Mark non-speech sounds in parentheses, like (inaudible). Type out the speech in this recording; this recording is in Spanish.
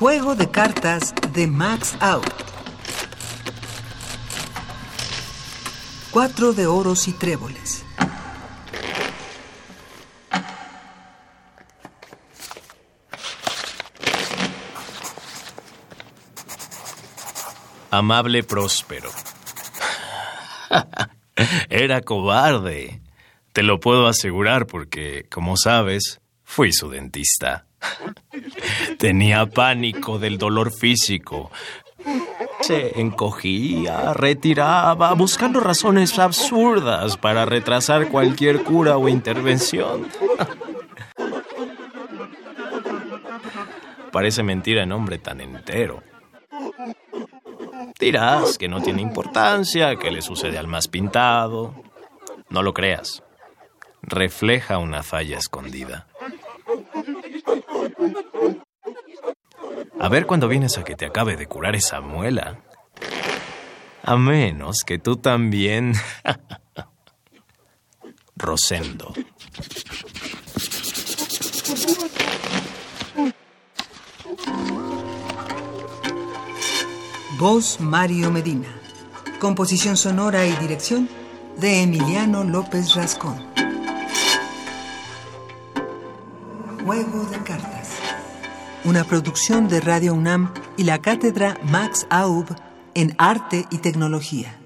Juego de cartas de Max Out. Cuatro de oros y tréboles. Amable próspero. (laughs) Era cobarde. Te lo puedo asegurar porque, como sabes, fui su dentista. (laughs) Tenía pánico del dolor físico. Se encogía, retiraba, buscando razones absurdas para retrasar cualquier cura o intervención. Parece mentira en hombre tan entero. Dirás que no tiene importancia, que le sucede al más pintado. No lo creas. Refleja una falla escondida. A ver cuando vienes a que te acabe de curar esa muela. A menos que tú también... (laughs) Rosendo. Voz Mario Medina. Composición sonora y dirección de Emiliano López Rascón. Juego de cartas. Una producción de Radio UNAM y la cátedra Max Aub en Arte y Tecnología.